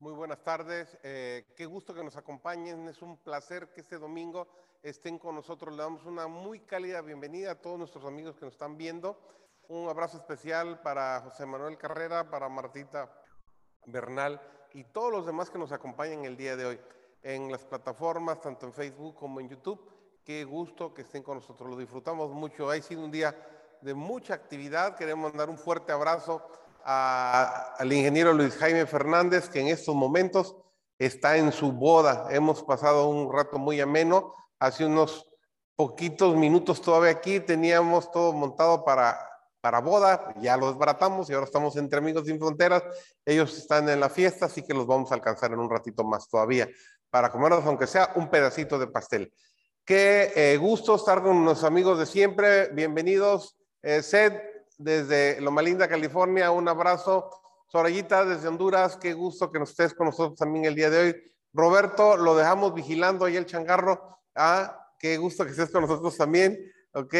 Muy buenas tardes. Eh, qué gusto que nos acompañen. Es un placer que este domingo estén con nosotros. Le damos una muy cálida bienvenida a todos nuestros amigos que nos están viendo. Un abrazo especial para José Manuel Carrera, para Martita Bernal y todos los demás que nos acompañan el día de hoy en las plataformas, tanto en Facebook como en YouTube. Qué gusto que estén con nosotros. Lo disfrutamos mucho. Ha sido un día de mucha actividad. Queremos mandar un fuerte abrazo al ingeniero Luis Jaime Fernández, que en estos momentos está en su boda. Hemos pasado un rato muy ameno. Hace unos poquitos minutos todavía aquí teníamos todo montado para, para boda. Ya lo desbaratamos y ahora estamos entre Amigos Sin Fronteras. Ellos están en la fiesta, así que los vamos a alcanzar en un ratito más todavía para comernos, aunque sea un pedacito de pastel. Qué eh, gusto estar con los amigos de siempre. Bienvenidos. Eh, Sed, desde Loma Linda, California. Un abrazo. Sorayita desde Honduras. Qué gusto que estés con nosotros también el día de hoy. Roberto, lo dejamos vigilando ahí el changarro. Ah, qué gusto que estés con nosotros también. Ok.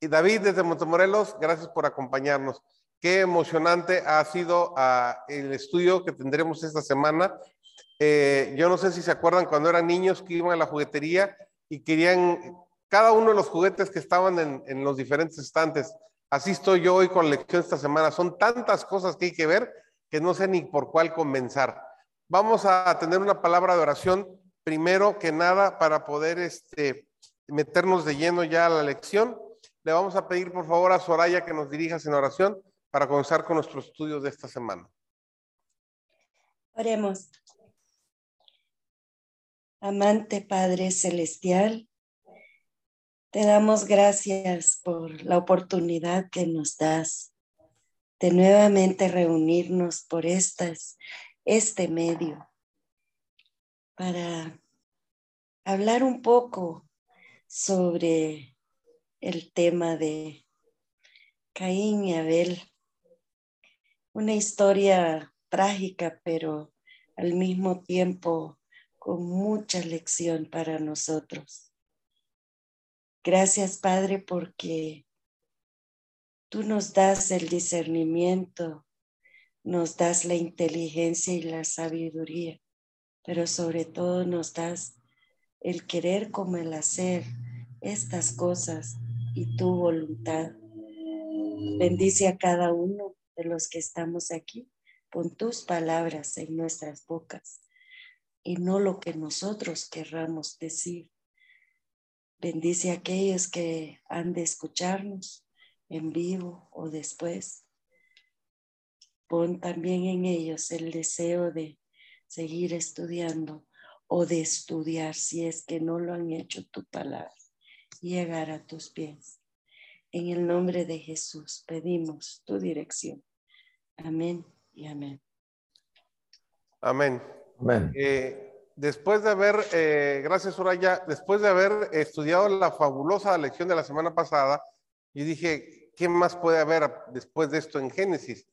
Y David desde Montemorelos, gracias por acompañarnos. Qué emocionante ha sido ah, el estudio que tendremos esta semana. Eh, yo no sé si se acuerdan cuando eran niños que iban a la juguetería y querían cada uno de los juguetes que estaban en los diferentes estantes Así estoy yo hoy con lección esta semana. Son tantas cosas que hay que ver que no sé ni por cuál comenzar. Vamos a tener una palabra de oración primero que nada para poder este, meternos de lleno ya a la lección. Le vamos a pedir por favor a Soraya que nos dirijas en oración para comenzar con nuestros estudios de esta semana. Oremos. Amante Padre Celestial, te damos gracias por la oportunidad que nos das de nuevamente reunirnos por estas, este medio para hablar un poco sobre el tema de Caín y Abel. Una historia trágica, pero al mismo tiempo con mucha lección para nosotros. Gracias, Padre, porque tú nos das el discernimiento, nos das la inteligencia y la sabiduría, pero sobre todo nos das el querer como el hacer estas cosas y tu voluntad. Bendice a cada uno de los que estamos aquí. Pon tus palabras en nuestras bocas y no lo que nosotros querramos decir Bendice a aquellos que han de escucharnos en vivo o después. Pon también en ellos el deseo de seguir estudiando o de estudiar si es que no lo han hecho tu palabra, llegar a tus pies. En el nombre de Jesús pedimos tu dirección. Amén y amén. Amén. Amén. Eh, después de haber, eh, gracias Soraya, después de haber estudiado la fabulosa lección de la semana pasada, yo dije, ¿qué más puede haber después de esto en Génesis?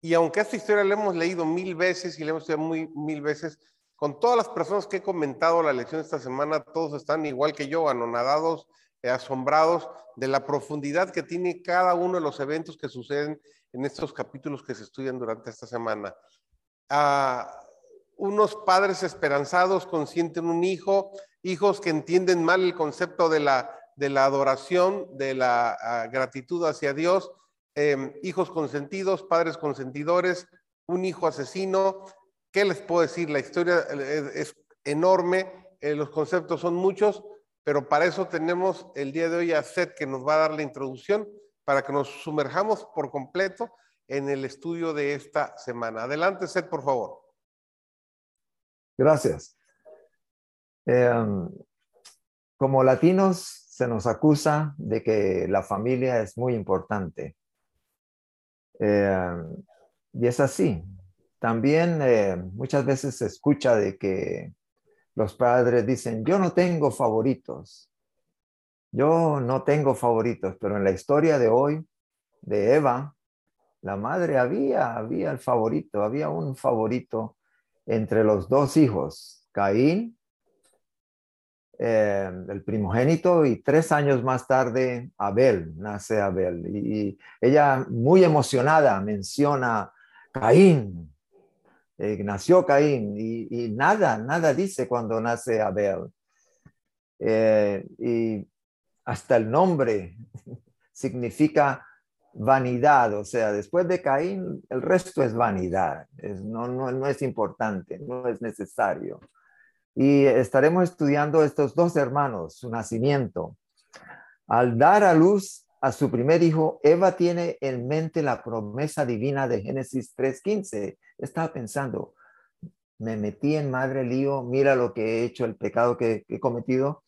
Y aunque esta historia la hemos leído mil veces y la hemos estudiado mil veces, con todas las personas que he comentado la lección esta semana, todos están igual que yo, anonadados, eh, asombrados de la profundidad que tiene cada uno de los eventos que suceden en estos capítulos que se estudian durante esta semana. Ah, unos padres esperanzados consienten un hijo, hijos que entienden mal el concepto de la, de la adoración, de la ah, gratitud hacia Dios, em, hijos consentidos, padres consentidores, un hijo asesino. ¿Qué les puedo decir? La historia eh, es enorme, eh, los conceptos son muchos, pero para eso tenemos el día de hoy a Seth que nos va a dar la introducción para que nos sumerjamos por completo en el estudio de esta semana. Adelante, Seth, por favor. Gracias. Em, como latinos se nos acusa de que la familia es muy importante. Em, y es así. También eh, muchas veces se escucha de que los padres dicen, yo no tengo favoritos. Yo no tengo favoritos, pero en la historia de hoy, de Eva, la madre había, había el favorito, había un favorito entre los dos hijos, Caín, eh, el primogénito, y tres años más tarde Abel, nace Abel. Y, ella muy emocionada menciona Caín, eh, nació Caín y, nada, nada dice cuando nace Abel. Eh, y hasta el nombre significa vanidad, o sea, después de Caín, el resto es vanidad, no, no, no es importante, no es necesario. Y estaremos estudiando estos dos hermanos, su nacimiento. Al dar a luz a su primer hijo, Eva tiene en mente la promesa divina de Génesis 3.15. Estaba pensando, me metí en madre lío, mira lo que he hecho, el pecado que, he cometido.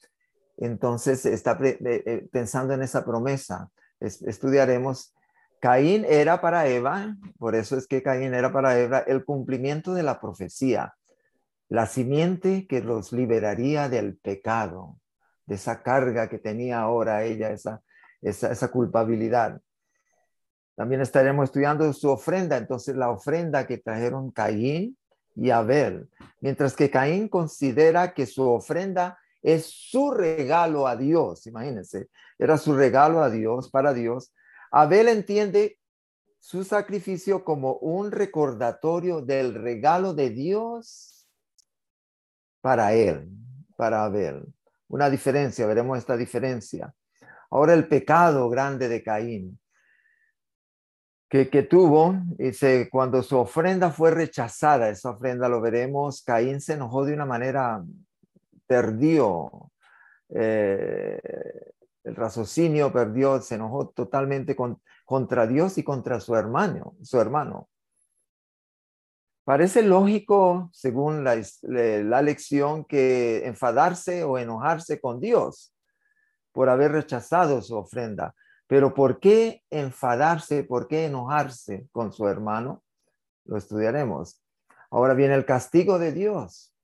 Entonces está eh, eh, pensando en esa promesa. Estudiaremos. Caín era para Eva, por eso es que Caín era para Eva el cumplimiento de la profecía, la simiente que los liberaría del pecado, de esa carga que tenía ahora ella, esa esa, culpabilidad. También estaremos estudiando su ofrenda, entonces la ofrenda que trajeron Caín y Abel, mientras que Caín considera que su ofrenda es su regalo a Dios, imagínense, era su regalo a Dios, para Dios. Abel entiende su sacrificio como un recordatorio del regalo de Dios para él, para Abel. Una diferencia, veremos esta diferencia. Ahora el pecado grande de Caín, que, que tuvo, dice, cuando su ofrenda fue rechazada, esa ofrenda lo veremos, Caín se enojó de una manera, perdió eh, el raciocinio, perdió, se enojó totalmente contra Dios y contra su hermano, su hermano. Parece lógico, según la, la lección, que enfadarse o enojarse con Dios por haber rechazado su ofrenda. Pero ¿por qué enfadarse? ¿Por qué enojarse con su hermano? Lo estudiaremos. Ahora viene el castigo de Dios.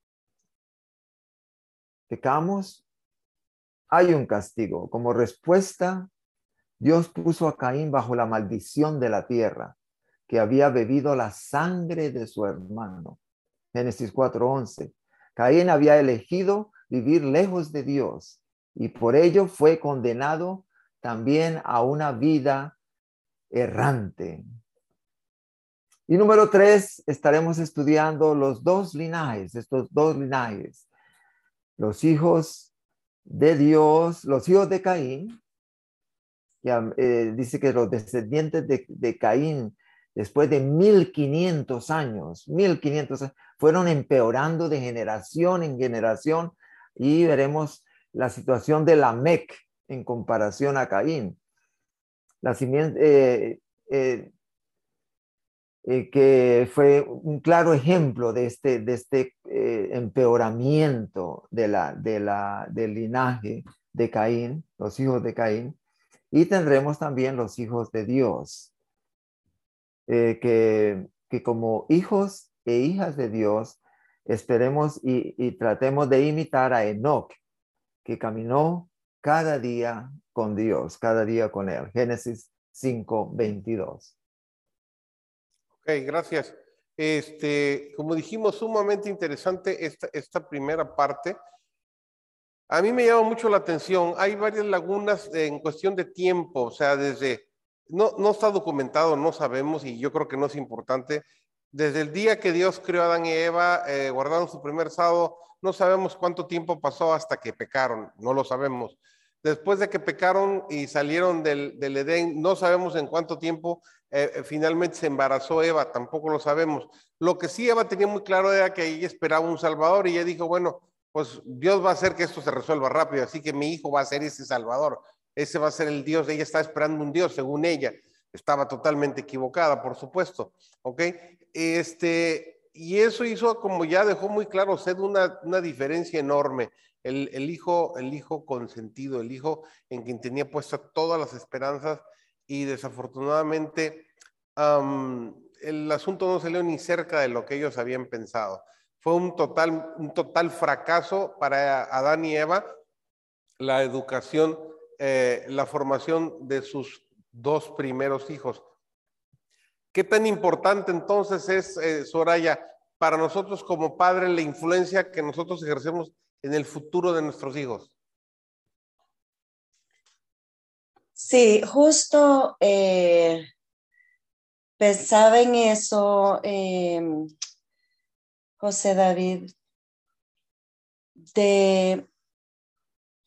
Pecamos, hay un castigo. Como respuesta, Dios puso a Caín bajo la maldición de la tierra, que había bebido la sangre de su hermano. Génesis 4:11. Caín había elegido vivir lejos de Dios y por ello fue condenado también a una vida errante. Y número tres, estaremos estudiando los dos linajes, estos dos linajes, los hijos de Dios, los hijos de Caín. Eh, dice que los descendientes de, Caín, después de 1500 años, 1500 años, fueron empeorando de generación en generación y veremos la situación de la Mec en comparación a Caín. Eh, eh, eh, que fue un claro ejemplo de este, de este empeoramiento de la, de la, del linaje de Caín, los hijos de Caín, y tendremos también los hijos de Dios, que, que, como hijos e hijas de Dios esperemos y, y tratemos de imitar a Enoch, que caminó cada día con Dios, cada día con Él. Génesis 5, 22. Ok, gracias. Este, como dijimos, sumamente interesante esta, esta primera parte. A mí me llama mucho la atención. Hay varias lagunas en cuestión de tiempo, o sea, desde, no, no está documentado, no sabemos, y yo creo que no es importante. Desde el día que Dios creó a Adán y Eva, eh, guardaron su primer sábado, no sabemos cuánto tiempo pasó hasta que pecaron, no lo sabemos. Después de que pecaron y salieron del, Edén, no sabemos en cuánto tiempo eh, eh, finalmente se embarazó Eva, tampoco lo sabemos. Lo que sí Eva tenía muy claro era que ella esperaba un Salvador y ella dijo, bueno, pues Dios va a hacer que esto se resuelva rápido, así que mi hijo va a ser ese Salvador, ese va a ser el Dios, ella está esperando un Dios, según ella. Estaba totalmente equivocada, por supuesto, ¿ok? Este, y eso hizo, como ya dejó muy claro, ser una, una diferencia enorme. El, el, hijo, el hijo consentido, el hijo en quien tenía puestas todas las esperanzas y desafortunadamente el asunto no salió ni cerca de lo que ellos habían pensado. Fue un total, un total fracaso para Adán y Eva la educación, eh, la formación de sus dos primeros hijos. ¿Qué tan importante entonces es, eh, Soraya, para nosotros como padres la influencia que nosotros ejercemos en el futuro de nuestros hijos? Sí, justo eh, pensaba en eso. Em, José David, de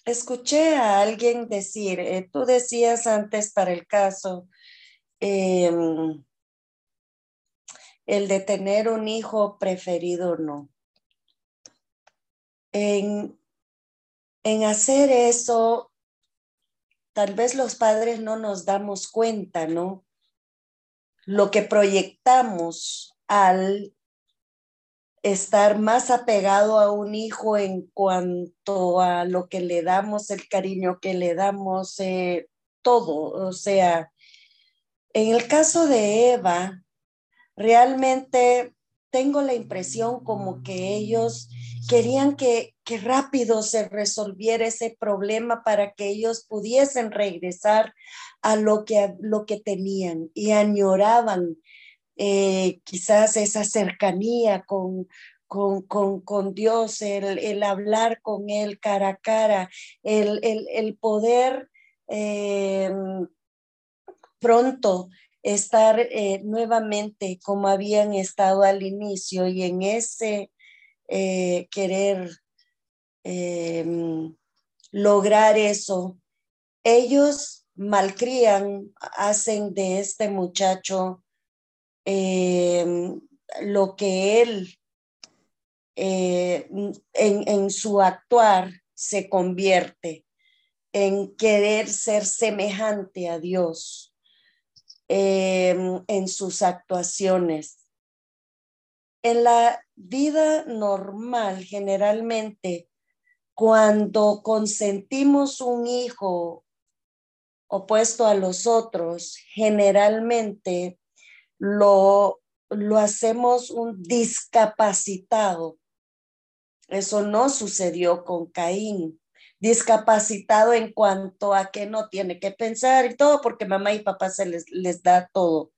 escuché a alguien decir, eh, tú decías antes para el caso, em, el de tener un hijo preferido no. En, en hacer eso, tal vez los padres no nos damos cuenta, ¿no? Lo que proyectamos al estar más apegado a un hijo en cuanto a lo que le damos, el cariño que le damos, eh, todo. O sea, en el caso de Eva, realmente tengo la impresión como que ellos querían que, que rápido se resolviera ese problema para que ellos pudiesen regresar a lo que, lo que tenían y añoraban eh, quizás esa cercanía con, con, con, con Dios, el, el, hablar con Él cara a cara, el, el, el poder eh, pronto estar eh, nuevamente como habían estado al inicio y en ese querer lograr eso, ellos malcrían, hacen de este muchacho Em, lo que él eh, en, en, su actuar se convierte en querer ser semejante a Dios em, en sus actuaciones. En la vida normal, generalmente, cuando consentimos un hijo opuesto a los otros, generalmente lo, lo hacemos un discapacitado. Eso no sucedió con Caín. Discapacitado en cuanto a que no tiene que pensar y todo, porque mamá y papá se les, les da todo.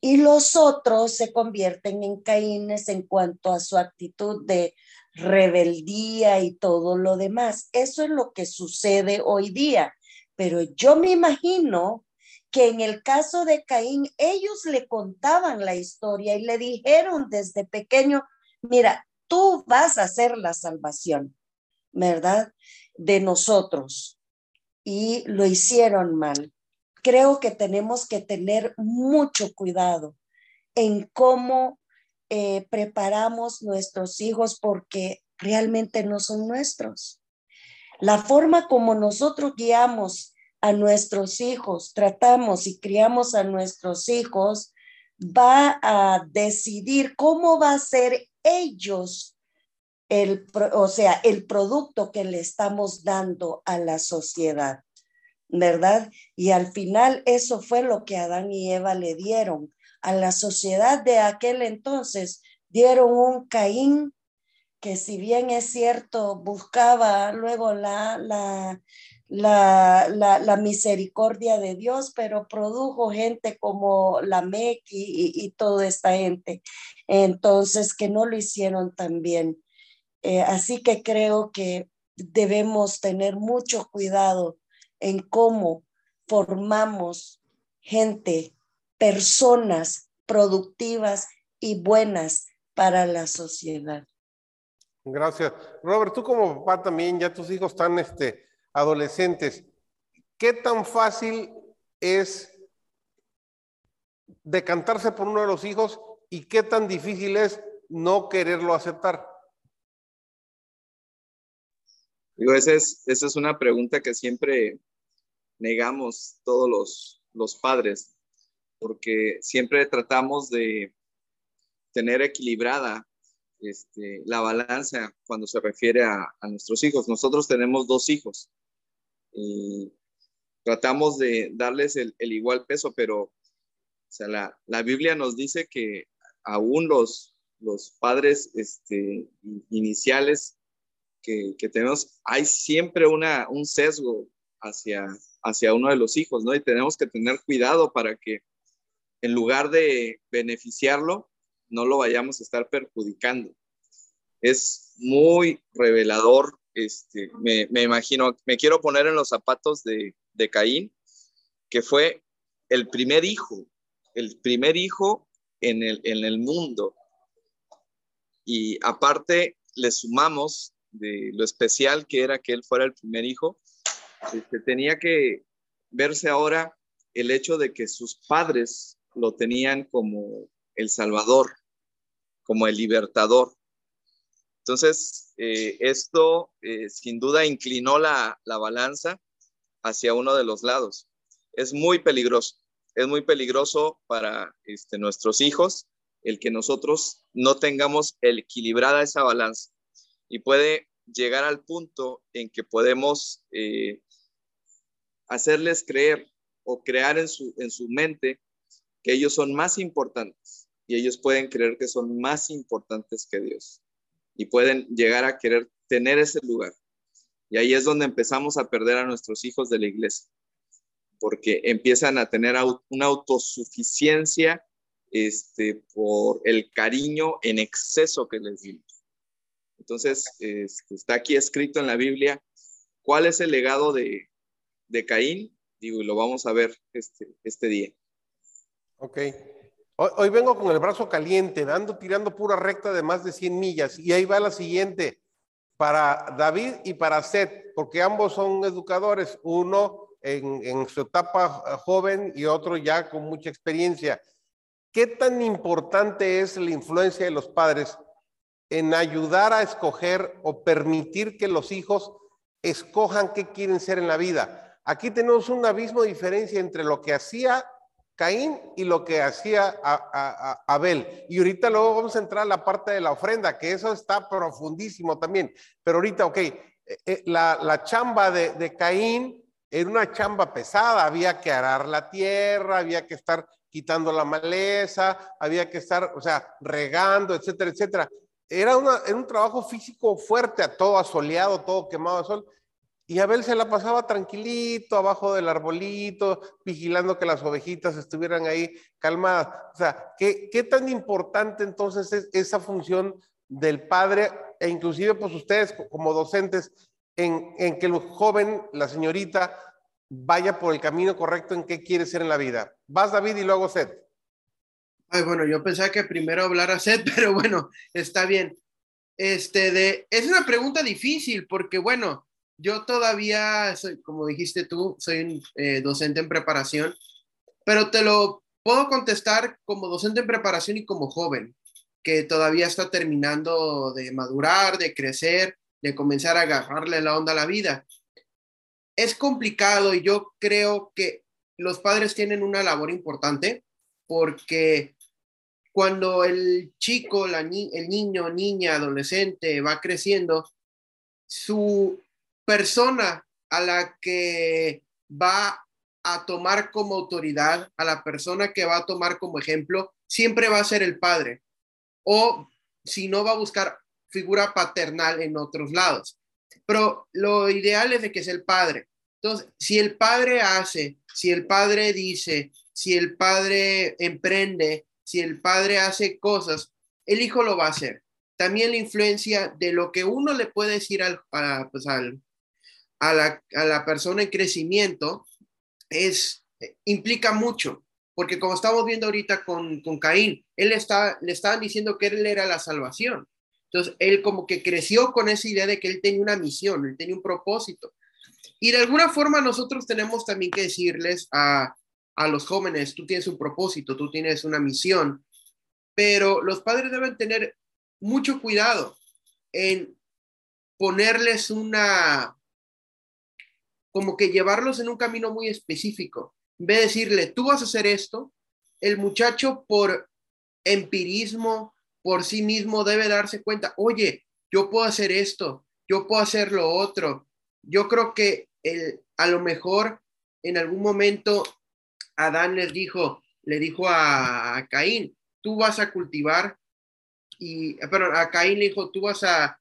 Y los otros se convierten en Caínes en cuanto a su actitud de rebeldía y todo lo demás. Eso es lo que sucede hoy día. Pero yo me imagino que en el caso de Caín, ellos le contaban la historia y le dijeron desde pequeño, mira, tú vas a hacer la salvación, ¿verdad? De nosotros. Y lo hicieron mal. Creo que tenemos que tener mucho cuidado en cómo eh, preparamos nuestros hijos porque realmente no son nuestros. La forma como nosotros guiamos a nuestros hijos, tratamos y criamos a nuestros hijos, va a decidir cómo va a ser ellos el, o sea, el producto que le estamos dando a la sociedad, ¿verdad? Y al final eso fue lo que Adán y Eva le dieron a la sociedad de aquel entonces. Dieron un Caín que si bien es cierto, buscaba luego la, la, la, la, misericordia de Dios, pero produjo gente como la MEC y, y, toda esta gente. Entonces, que no lo hicieron tan bien. Eh, así que creo que debemos tener mucho cuidado en cómo formamos gente, personas productivas y buenas para la sociedad. Gracias. Robert, tú como papá también, ya tus hijos están este, adolescentes, ¿qué tan fácil es decantarse por uno de los hijos y qué tan difícil es no quererlo aceptar? Digo, esa es, esa es una pregunta que siempre negamos todos los, los padres, porque siempre tratamos de tener equilibrada este, la balanza cuando se refiere a, a, nuestros hijos. Nosotros tenemos dos hijos y tratamos de darles el, igual peso, pero o sea, la, la, Biblia nos dice que aún los, los padres este, iniciales que, tenemos, hay siempre una, un sesgo hacia, hacia uno de los hijos, ¿no? Y tenemos que tener cuidado para que en lugar de beneficiarlo, no lo vayamos a estar perjudicando. Es muy revelador este, me, imagino, me quiero poner en los zapatos de, Caín, que fue el primer hijo, el primer hijo en el, en el mundo. y aparte le sumamos de lo especial que era que él fuera el primer hijo, este, tenía que verse ahora el hecho de que sus padres lo tenían como el Salvador, como el libertador. Entonces, eh, esto eh, sin duda inclinó la, la balanza hacia uno de los lados. Es muy peligroso, es muy peligroso para este, nuestros hijos el que nosotros no tengamos equilibrada esa balanza y puede llegar al punto en que podemos eh, hacerles creer o crear en su, en su mente que ellos son más importantes y ellos pueden creer que son más importantes que Dios y pueden llegar a querer tener ese lugar. Y ahí es donde empezamos a perder a nuestros hijos de la iglesia, porque empiezan a tener una autosuficiencia este, por el cariño en exceso que les dimos. Entonces, este, está aquí escrito en la Biblia cuál es el legado de, Caín, digo, lo vamos a ver este, este día. Ok. Hoy, vengo con el brazo caliente, dando, tirando pura recta de más de 100 millas, y ahí va la siguiente, para David y para Seth, porque ambos son educadores, uno en su etapa joven y otro ya con mucha experiencia. ¿Qué tan importante es la influencia de los padres en ayudar a escoger o permitir que los hijos escojan qué quieren ser en la vida? Aquí tenemos un abismo de diferencia entre lo que hacía Caín y lo que hacía Abel. Y ahorita luego vamos a entrar a la parte de la ofrenda, que eso está profundísimo también. Pero ahorita, ok, eh, eh, la, chamba de, de Caín era una chamba pesada, había que arar la tierra, había que estar quitando la maleza, había que estar, o sea, regando, etcétera, etcétera. Era, una, un trabajo físico fuerte, a todo asoleado, todo quemado de sol. Y Abel se la pasaba tranquilito, abajo del arbolito, vigilando que las ovejitas estuvieran ahí calmadas. O sea, ¿qué, qué tan importante entonces es esa función del padre e inclusive pues ustedes como docentes en, en que el joven, la señorita, vaya por el camino correcto en qué quiere ser en la vida. Vas David y luego Seth. Ay, bueno, yo pensaba que primero hablar a Seth, pero bueno, está bien. Este de, es una pregunta difícil porque bueno, yo todavía soy, como dijiste tú, soy un eh, docente en preparación, pero te lo puedo contestar como docente en preparación y como joven, que todavía está terminando de madurar, de crecer, de comenzar a agarrarle la onda a la vida es complicado y yo creo que los padres tienen una labor importante porque cuando el chico, el niño, niña, adolescente va creciendo, su persona a la que va a tomar como autoridad, a la persona que va a tomar como ejemplo, siempre va a ser el padre. O si no, va a buscar figura paternal en otros lados pero lo ideal es de que sea el padre. Entonces, si el padre hace, si el padre dice, si el padre emprende, si el padre hace cosas, el hijo lo va a hacer. También la influencia de lo que uno le puede decir al, a, pues a, la, a la persona en crecimiento es, implica mucho, porque como estamos viendo ahorita con, con Caín, él está, le estaban diciendo que él era la salvación. Entonces, él como que creció con esa idea de que él tenía una misión, él tenía un propósito. Y de alguna forma nosotros tenemos también que decirles a, a los jóvenes, tú tienes un propósito, tú tienes una misión, pero los padres deben tener mucho cuidado en ponerles una, como que llevarlos en un camino muy específico. En vez de decirle, tú vas a hacer esto, el muchacho por empirismo, por sí mismo debe darse cuenta, oye, yo puedo hacer esto, yo puedo hacer lo otro. Yo creo que el, a lo mejor en algún momento Adán les dijo, le dijo a, Caín, tú vas a cultivar y, pero a Caín le dijo, tú vas a,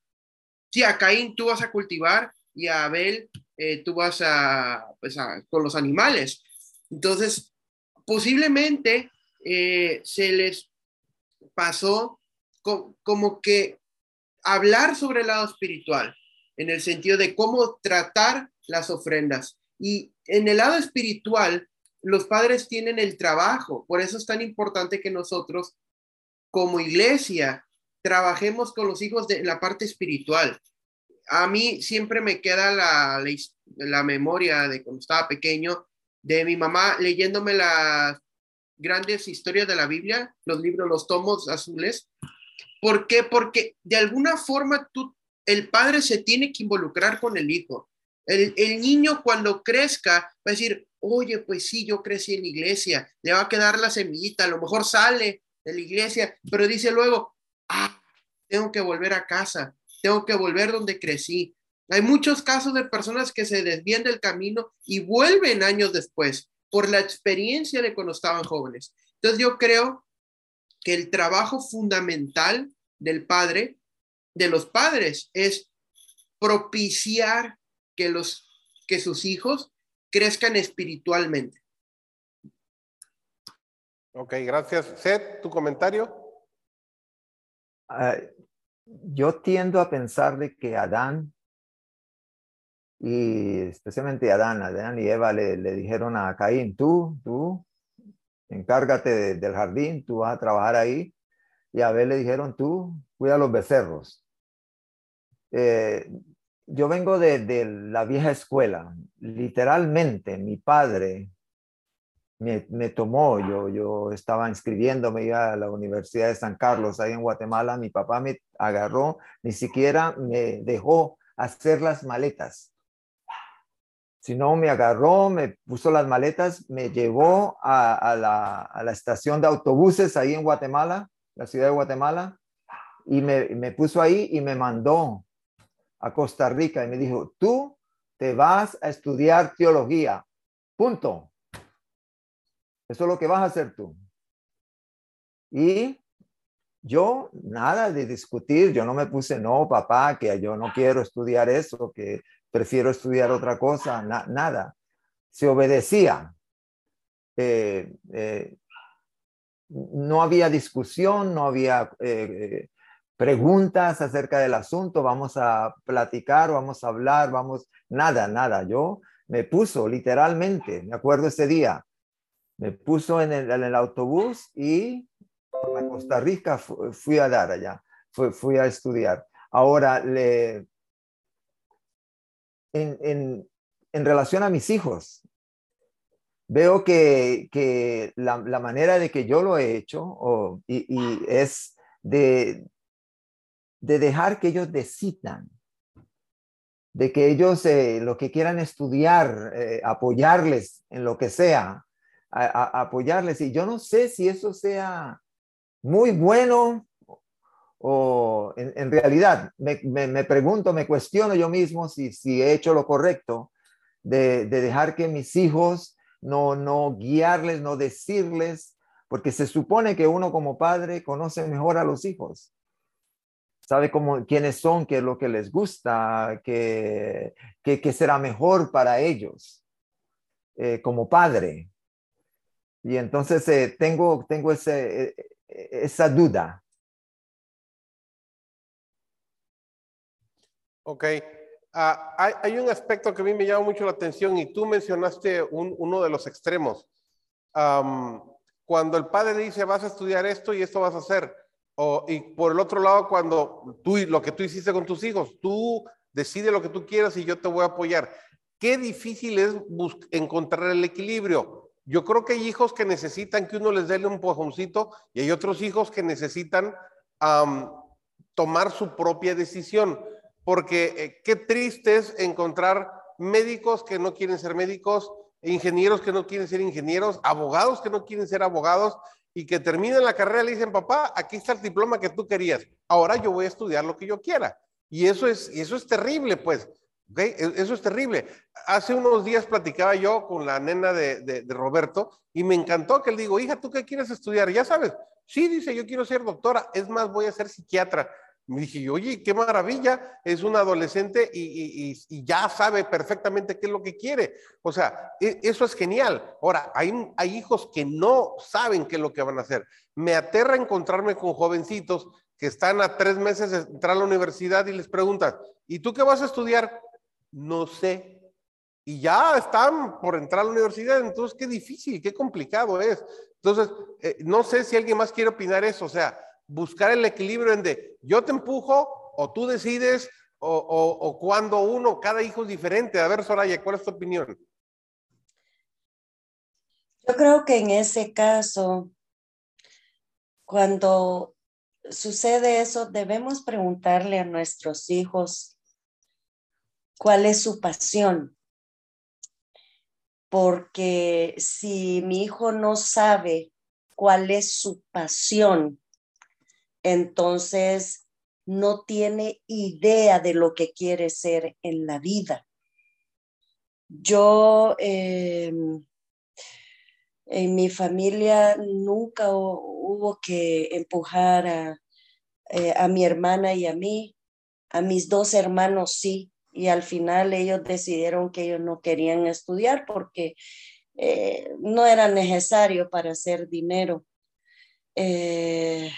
sí, a Caín tú vas a cultivar y a Abel eh, tú vas a, pues a, con los animales. Entonces, posiblemente eh, se les pasó como que hablar sobre el lado espiritual, en el sentido de cómo tratar las ofrendas. Y en el lado espiritual, los padres tienen el trabajo, por eso es tan importante que nosotros como iglesia trabajemos con los hijos de la parte espiritual. A mí siempre me queda la, la, memoria de cuando estaba pequeño, de mi mamá leyéndome las grandes historias de la Biblia, los libros, los tomos azules. ¿Por qué? Porque de alguna forma tú, el padre se tiene que involucrar con el hijo. El, el, niño cuando crezca va a decir, oye, pues sí, yo crecí en la iglesia, le va a quedar la semillita, a lo mejor sale de la iglesia, pero dice luego, ah, tengo que volver a casa, tengo que volver donde crecí. Hay muchos casos de personas que se desvían del camino y vuelven años después por la experiencia de cuando estaban jóvenes. Entonces yo creo que el trabajo fundamental del padre, de los padres, es propiciar que, los, que sus hijos crezcan espiritualmente. Ok, gracias. Seth, ¿tu comentario? Ah, yo tiendo a pensar de que Adán y especialmente Adán, Adán y Eva le, dijeron a Caín, tú, tú, encárgate del jardín, tú vas a trabajar ahí. Y a Abel le dijeron, tú, cuida los becerros. Eh, yo vengo de, de, la vieja escuela. Literalmente, mi padre me, tomó, yo, yo estaba inscribiéndome a la Universidad de San Carlos, ahí en Guatemala, mi papá me agarró, ni siquiera me dejó hacer las maletas. Si no, me agarró, me puso las maletas, me llevó a, la, estación de autobuses ahí en Guatemala, la ciudad de Guatemala, y me, me puso ahí y me mandó a Costa Rica y me dijo, tú te vas a estudiar teología, punto. Eso es lo que vas a hacer tú. Y yo, nada de discutir, yo no me puse, no, papá, que yo no quiero estudiar eso, que prefiero estudiar otra cosa, nada. Se obedecía. Eh, eh, no había discusión, no había eh, preguntas acerca del asunto, vamos a platicar, vamos a hablar, vamos, nada, nada. Yo me puso literalmente, me acuerdo ese día, me puso en el, autobús y a Costa Rica fui a dar allá, fui, a estudiar. Ahora, le, en, relación a mis hijos, veo que, la, manera de que yo lo he hecho y, es de, de dejar que ellos decidan, de que ellos eh, lo que quieran estudiar, eh, apoyarles en lo que sea, apoyarles. Y yo no sé si eso sea muy bueno o en, realidad me, pregunto, me cuestiono yo mismo si, si he hecho lo correcto de, dejar que mis hijos no, no guiarles, no decirles, porque se supone que uno como padre conoce mejor a los hijos sabe cómo, quiénes son, qué es lo que les gusta, qué, qué, será mejor para ellos eh, como padre. Y entonces eh, tengo, tengo ese, eh, esa duda. Ok. Ah, hay, un aspecto que a mí me llama mucho la atención y tú mencionaste uno de los extremos. cuando el padre dice, vas a estudiar esto y esto vas a hacer. Y por el otro lado, cuando tú, lo que tú hiciste con tus hijos, tú decides lo que tú quieras y yo te voy a apoyar. Qué difícil es encontrar el equilibrio yo creo que hay hijos que necesitan que uno les dé un pojoncito y hay otros hijos que necesitan tomar su propia decisión. Porque eh, qué triste es encontrar médicos que no quieren ser médicos, ingenieros que no quieren ser ingenieros, abogados que no quieren ser abogados y que terminan la carrera le dicen, papá, aquí está el diploma que tú querías, ahora yo voy a estudiar lo que yo quiera. Y eso es, y eso es terrible, pues. E, eso es terrible. Hace unos días platicaba yo con la nena de, Roberto y me encantó que él digo, hija, ¿tú qué quieres estudiar? Ya sabes, sí, dice, yo quiero ser doctora, es más, voy a ser psiquiatra. Me dije, oye, qué maravilla, es un adolescente y, ya sabe perfectamente qué es lo que quiere. O sea, e, eso es genial. Ahora, hay, hay hijos que no saben qué es lo que van a hacer. Me aterra encontrarme con jovencitos que están a tres meses de entrar a la universidad y les preguntan, ¿y tú qué vas a estudiar? no sé. Y ya están por entrar a la universidad, entonces qué difícil, qué complicado es. Entonces, eh, no sé si alguien más quiere opinar eso, o sea, buscar el equilibrio en yo te empujo o tú decides o, o cuando uno, cada hijo es diferente. A ver, Soraya, ¿cuál es tu opinión? Yo creo que en ese caso, cuando sucede eso, debemos preguntarle a nuestros hijos cuál es su pasión. Porque si mi hijo no sabe cuál es su pasión, entonces no tiene idea de lo que quiere ser en la vida. Yo eh, en mi familia nunca hubo que empujar a, eh, a mi hermana y a mí, a mis dos hermanos sí, y al final ellos decidieron que ellos no querían estudiar porque eh, no era necesario para hacer dinero. Eh,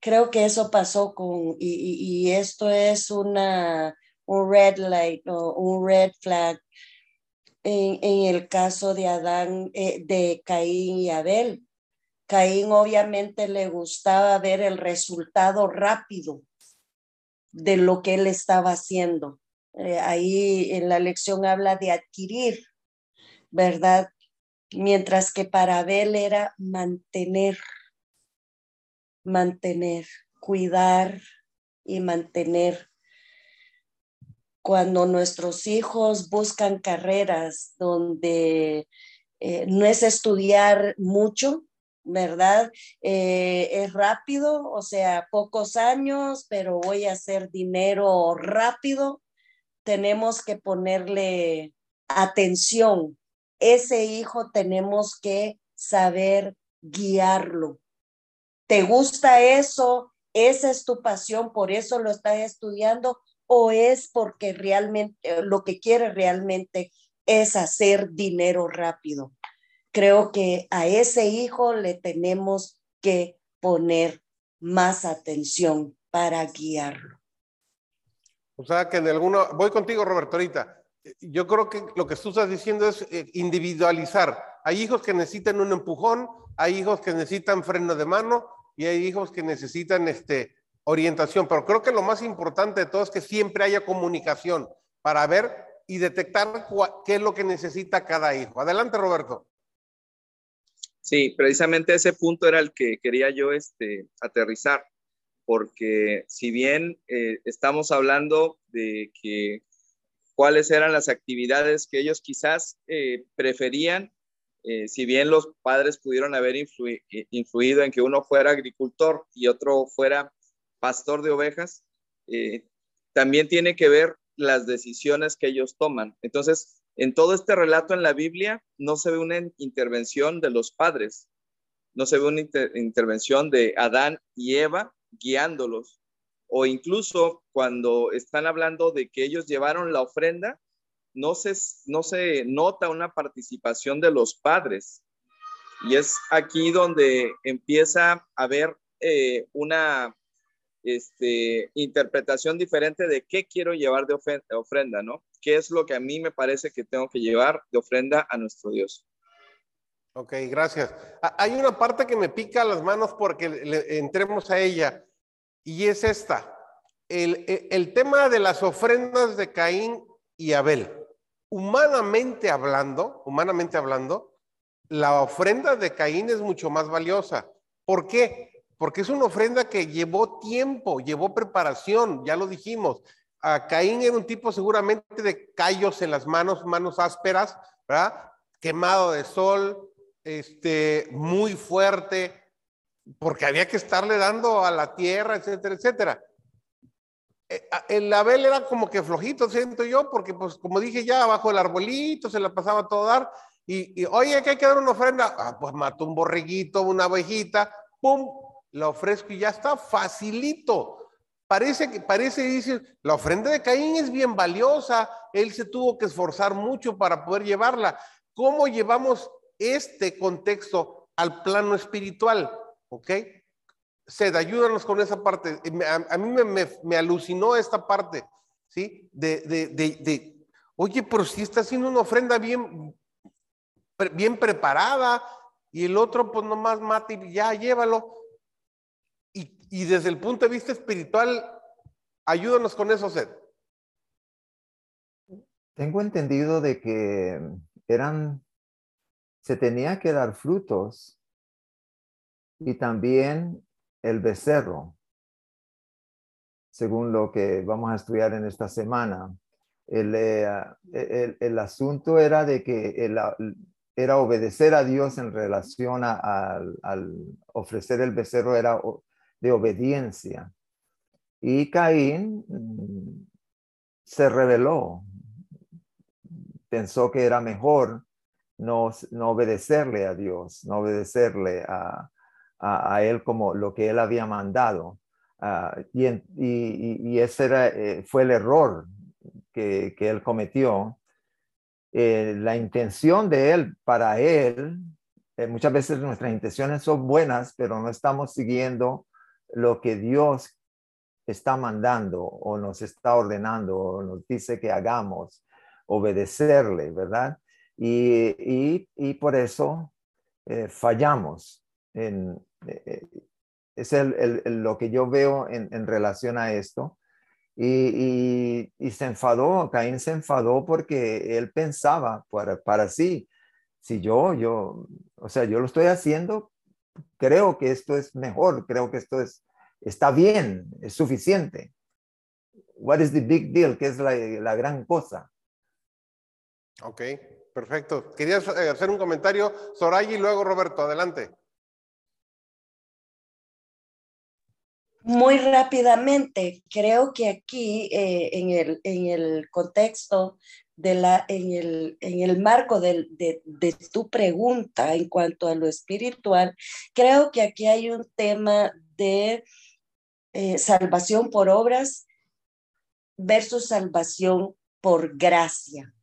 creo que eso pasó con, y, esto es una, un red light o un red flag en, en el caso de Adán, eh, de Caín y Abel. Caín obviamente le gustaba ver el resultado rápido de lo que él estaba haciendo. Eh, ahí en la lección habla de adquirir, ¿verdad? Mientras que para Abel era mantener, mantener, cuidar y mantener cuando nuestros hijos buscan carreras donde eh, no es estudiar mucho, ¿verdad? Eh, es rápido, o sea, pocos años, pero voy a hacer dinero rápido. Tenemos que ponerle atención. Ese hijo tenemos que saber guiarlo. ¿Te gusta eso? Esa es tu pasión, por eso lo estás estudiando o es porque realmente lo que quiere realmente es hacer dinero rápido. Creo que a ese hijo le tenemos que poner más atención para guiarlo. O sea que en alguno, voy contigo Roberto ahorita, yo creo que lo que tú estás diciendo es eh, individualizar. Hay hijos que necesitan un empujón, hay hijos que necesitan freno de mano y hay hijos que necesitan este, orientación, pero creo que lo más importante de todo es que siempre haya comunicación para ver y detectar qué es lo que necesita cada hijo. Adelante, Roberto. Sí, precisamente ese punto era el que quería yo este, aterrizar, porque si bien eh, estamos hablando de que cuáles eran las actividades que ellos quizás eh, preferían, eh, si bien los padres pudieron haber influido en que uno fuera agricultor y otro fuera pastor de ovejas, eh, también tiene que ver las decisiones que ellos toman. Entonces, en todo este relato en la Biblia no se ve una intervención de los padres, no se ve una intervención de Adán y Eva guiándolos, o incluso cuando están hablando de que ellos llevaron la ofrenda, no se, no se nota una participación de los padres. Y es aquí donde empieza a haber eh, una este, interpretación diferente de qué quiero llevar de ofrenda, ¿no? ¿Qué es lo que a mí me parece que tengo que llevar de ofrenda a nuestro Dios? Ok, gracias. Hay una parte que me pica las manos porque entremos a ella y es esta. El, el tema de las ofrendas de Caín y Abel. Humanamente hablando, humanamente hablando, la ofrenda de Caín es mucho más valiosa. ¿Por qué? porque es una ofrenda que llevó tiempo, llevó preparación, ya lo dijimos. A Caín era un tipo seguramente de callos en las manos, manos ásperas, ¿verdad? Quemado de sol, este, muy fuerte, porque había que estarle dando a la tierra, etcétera, etcétera. Eh, el Abel era como que flojito, siento yo, porque pues como dije ya, abajo del arbolito se la pasaba a dar, y, oye, que hay que dar una ofrenda, ah, pues mató un borreguito, una ovejita, pum, la ofrezco y ya está facilito. Parece que parece dice, la ofrenda de Caín es bien valiosa, él se tuvo que esforzar mucho para poder llevarla. ¿Cómo llevamos este contexto al plano espiritual? ¿Ok? Sed, ayúdanos con esa parte. A, mí me, alucinó esta parte, ¿sí? De, de, de, oye, pero si está haciendo una ofrenda bien, bien preparada y el otro pues nomás mate y ya llévalo Y desde el punto de vista espiritual, ayúdanos con eso, Seth. Tengo entendido de que eran, se tenía que dar frutos y también el becerro, según lo que vamos a estudiar en esta semana. El, eh, el, asunto era de que era obedecer a Dios en relación al ofrecer el becerro, era de obediencia. Y Caín mm, se rebeló, pensó que era mejor no, no obedecerle a Dios, no obedecerle a, a, él como lo que él había mandado. Ah, y, y, ese era, eh, fue el error que, que él cometió. Eh, la intención de él para él, eh, muchas veces nuestras intenciones son buenas, pero no estamos siguiendo lo que Dios está mandando o nos está ordenando o nos dice que hagamos, obedecerle, ¿verdad? Y, y, por eso fallamos en, eh, es el, lo que yo veo en, relación a esto. Y, se enfadó, Caín se enfadó porque él pensaba para, para sí, si yo, yo, o sea, yo lo estoy haciendo, creo que esto es mejor, creo que esto es, está bien, es suficiente. What is the big deal? ¿Qué es la, la gran cosa? Ok, perfecto. Quería eh, hacer un comentario, Soraya y luego Roberto, adelante. Muy rápidamente, creo que aquí eh, en, el, en el contexto de la, en el, en el marco de, tu pregunta en cuanto a lo espiritual, creo que aquí hay un tema de eh, salvación por obras versus salvación por gracia,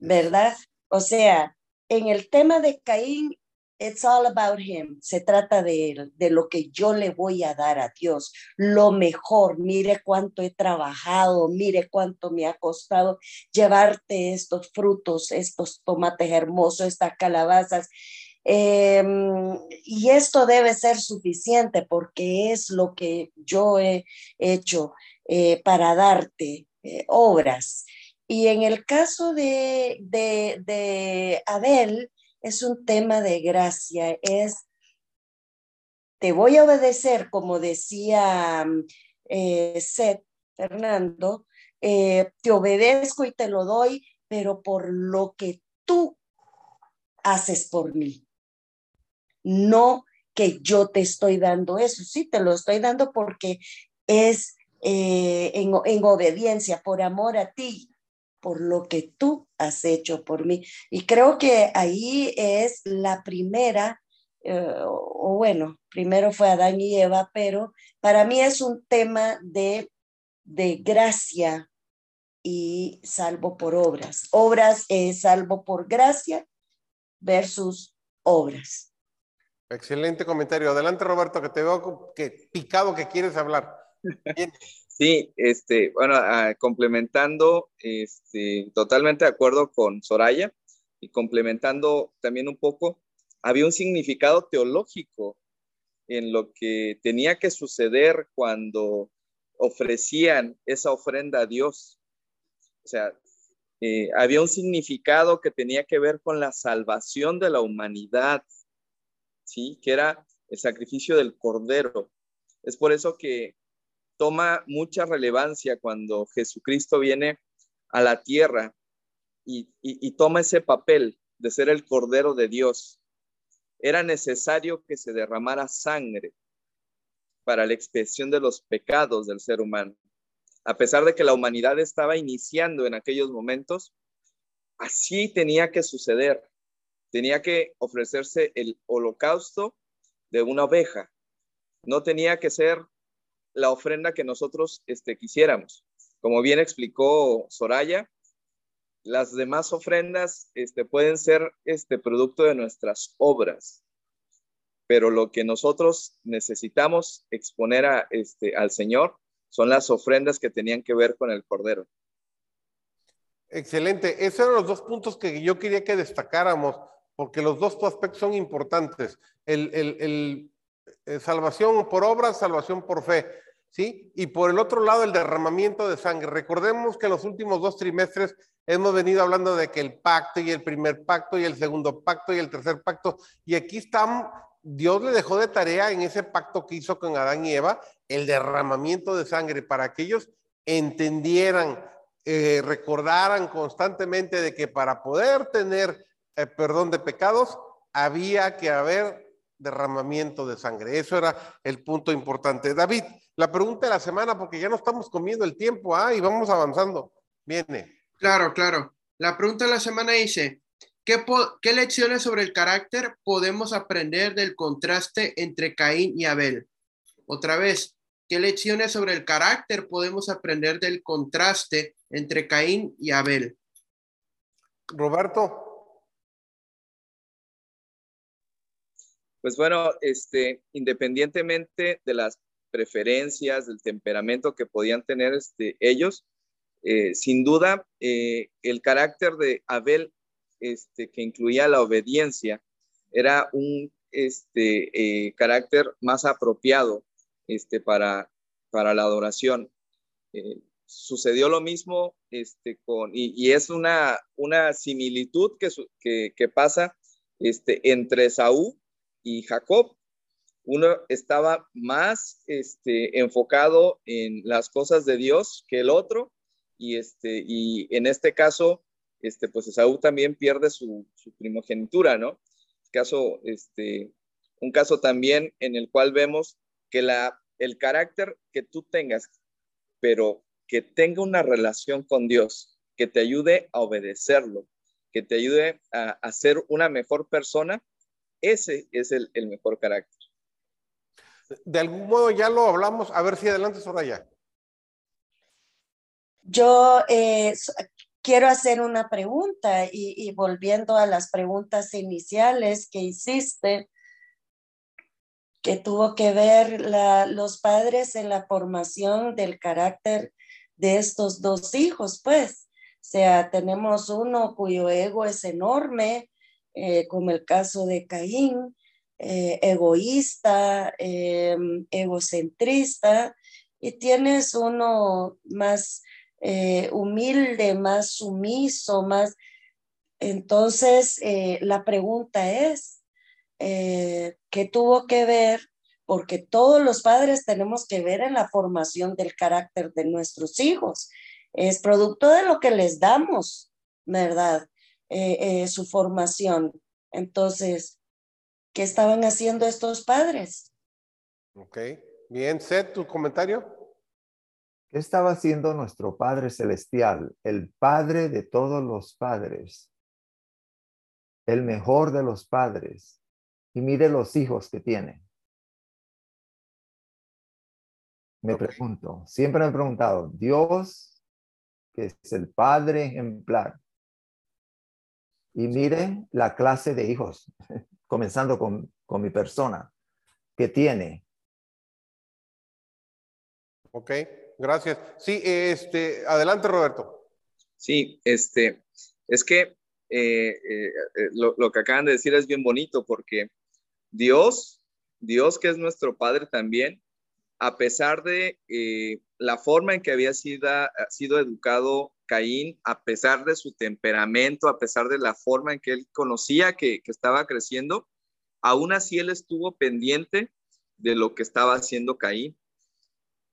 ¿verdad? O sea, en el tema de Caín It's all about him. Se trata de él, de lo que yo le voy a dar a Dios. Lo mejor. Mire cuánto he trabajado, mire cuánto me ha costado llevarte estos frutos, estos tomates hermosos, estas calabazas. Em, y esto debe ser suficiente porque es lo que yo he hecho eh, para darte eh, obras. Y en el caso de, de, de Abel, es un tema de gracia, es, te voy a obedecer, como decía eh, Seth Fernando, eh, te obedezco y te lo doy, pero por lo que tú haces por mí, no que yo te estoy dando eso, sí, te lo estoy dando porque es eh, en, en obediencia, por amor a ti, por lo que tú has hecho por mí. Y creo que ahí es la primera, eh, o bueno, primero fue Adán y Eva, pero para mí es un tema de, de gracia y salvo por obras. Obras es salvo por gracia versus obras. Excelente comentario. Adelante, Roberto, que te veo que picado que quieres hablar. Sí, este, bueno, ah, complementando, este, totalmente de acuerdo con Soraya y complementando también un poco, había un significado teológico en lo que tenía que suceder cuando ofrecían esa ofrenda a Dios. O sea, eh, había un significado que tenía que ver con la salvación de la humanidad, ¿sí? Que era el sacrificio del cordero. Es por eso que toma mucha relevancia cuando Jesucristo viene a la tierra y, toma ese papel de ser el Cordero de Dios. Era necesario que se derramara sangre para la expiación de los pecados del ser humano. A pesar de que la humanidad estaba iniciando en aquellos momentos, así tenía que suceder. Tenía que ofrecerse el holocausto de una oveja. No tenía que ser la ofrenda que nosotros este, quisiéramos. Como bien explicó Soraya, las demás ofrendas este, pueden ser este, producto de nuestras obras, pero lo que nosotros necesitamos exponer a, este, al Señor son las ofrendas que tenían que ver con el Cordero. Excelente. Esos eran los dos puntos que yo quería que destacáramos, porque los dos aspectos son importantes. El, el, Eh, salvación por obras, salvación por fe. ¿Sí? Y por el otro lado, el derramamiento de sangre. Recordemos que en los últimos dos trimestres hemos venido hablando de que el pacto y el primer pacto y el segundo pacto y el tercer pacto. Y aquí están, Dios le dejó de tarea en ese pacto que hizo con Adán y Eva el derramamiento de sangre para que ellos entendieran, eh, recordaran constantemente de que para poder tener eh, perdón de pecados había que haber derramamiento de sangre. Eso era el punto importante. David, la pregunta de la semana, porque ya no estamos comiendo el tiempo, ¿ah? Y vamos avanzando. Viene. Claro, claro. La pregunta de la semana dice, ¿qué, ¿qué lecciones sobre el carácter podemos aprender del contraste entre Caín y Abel? Otra vez, ¿qué lecciones sobre el carácter podemos aprender del contraste entre Caín y Abel? Roberto. Pues bueno, este, independientemente de las preferencias, del temperamento que podían tener este, ellos, eh, sin duda eh, el carácter de Abel, este, que incluía la obediencia, era un este, eh, carácter más apropiado este, para, para la adoración. sucedió lo mismo este, con, y, es una, una similitud que, que, que pasa este, entre Saúl y Jacob. Uno estaba más este, enfocado en las cosas de Dios que el otro y, este, y en este caso, este, pues Esaú también pierde su, primogenitura, ¿no? Caso, este, un caso también en el cual vemos que la, el carácter que tú tengas, pero que tenga una relación con Dios, que te ayude a obedecerlo, que te ayude a, a ser una mejor persona, ese es el, mejor carácter. De algún modo ya lo hablamos. A ver si adelante, Soraya. Yo eh, quiero hacer una pregunta y, volviendo a las preguntas iniciales que hiciste, que tuvo que ver los padres en la formación del carácter de estos dos hijos, pues. O sea, tenemos uno cuyo ego es enorme, eh, como el caso de Caín, eh, egoísta, eh, egocentrista, y tienes uno más humilde, más sumiso, más... Entonces, la pregunta es, ¿qué tuvo que ver? Porque todos los padres tenemos que ver en la formación del carácter de nuestros hijos. Es producto de lo que les damos, ¿verdad? Eh, eh, su formación. Entonces, ¿qué estaban haciendo estos padres? Ok, bien, Seth, tu comentario. ¿Qué estaba haciendo nuestro Padre Celestial, el Padre de todos los padres, el mejor de los padres? Y mire los hijos que tiene. Me pregunto, siempre me he preguntado, Dios, que es el Padre ejemplar, y mire la clase de hijos, comenzando con, mi persona, que tiene. Ok, gracias. Sí, este, adelante Roberto. Sí, este, es que eh, eh, eh, lo, lo, que acaban de decir es bien bonito porque Dios, Dios que es nuestro Padre también, a pesar de la forma en que había sido, sido educado Caín, a pesar de su temperamento, a pesar de la forma en que él conocía que, estaba creciendo, aún así él estuvo pendiente de lo que estaba haciendo Caín.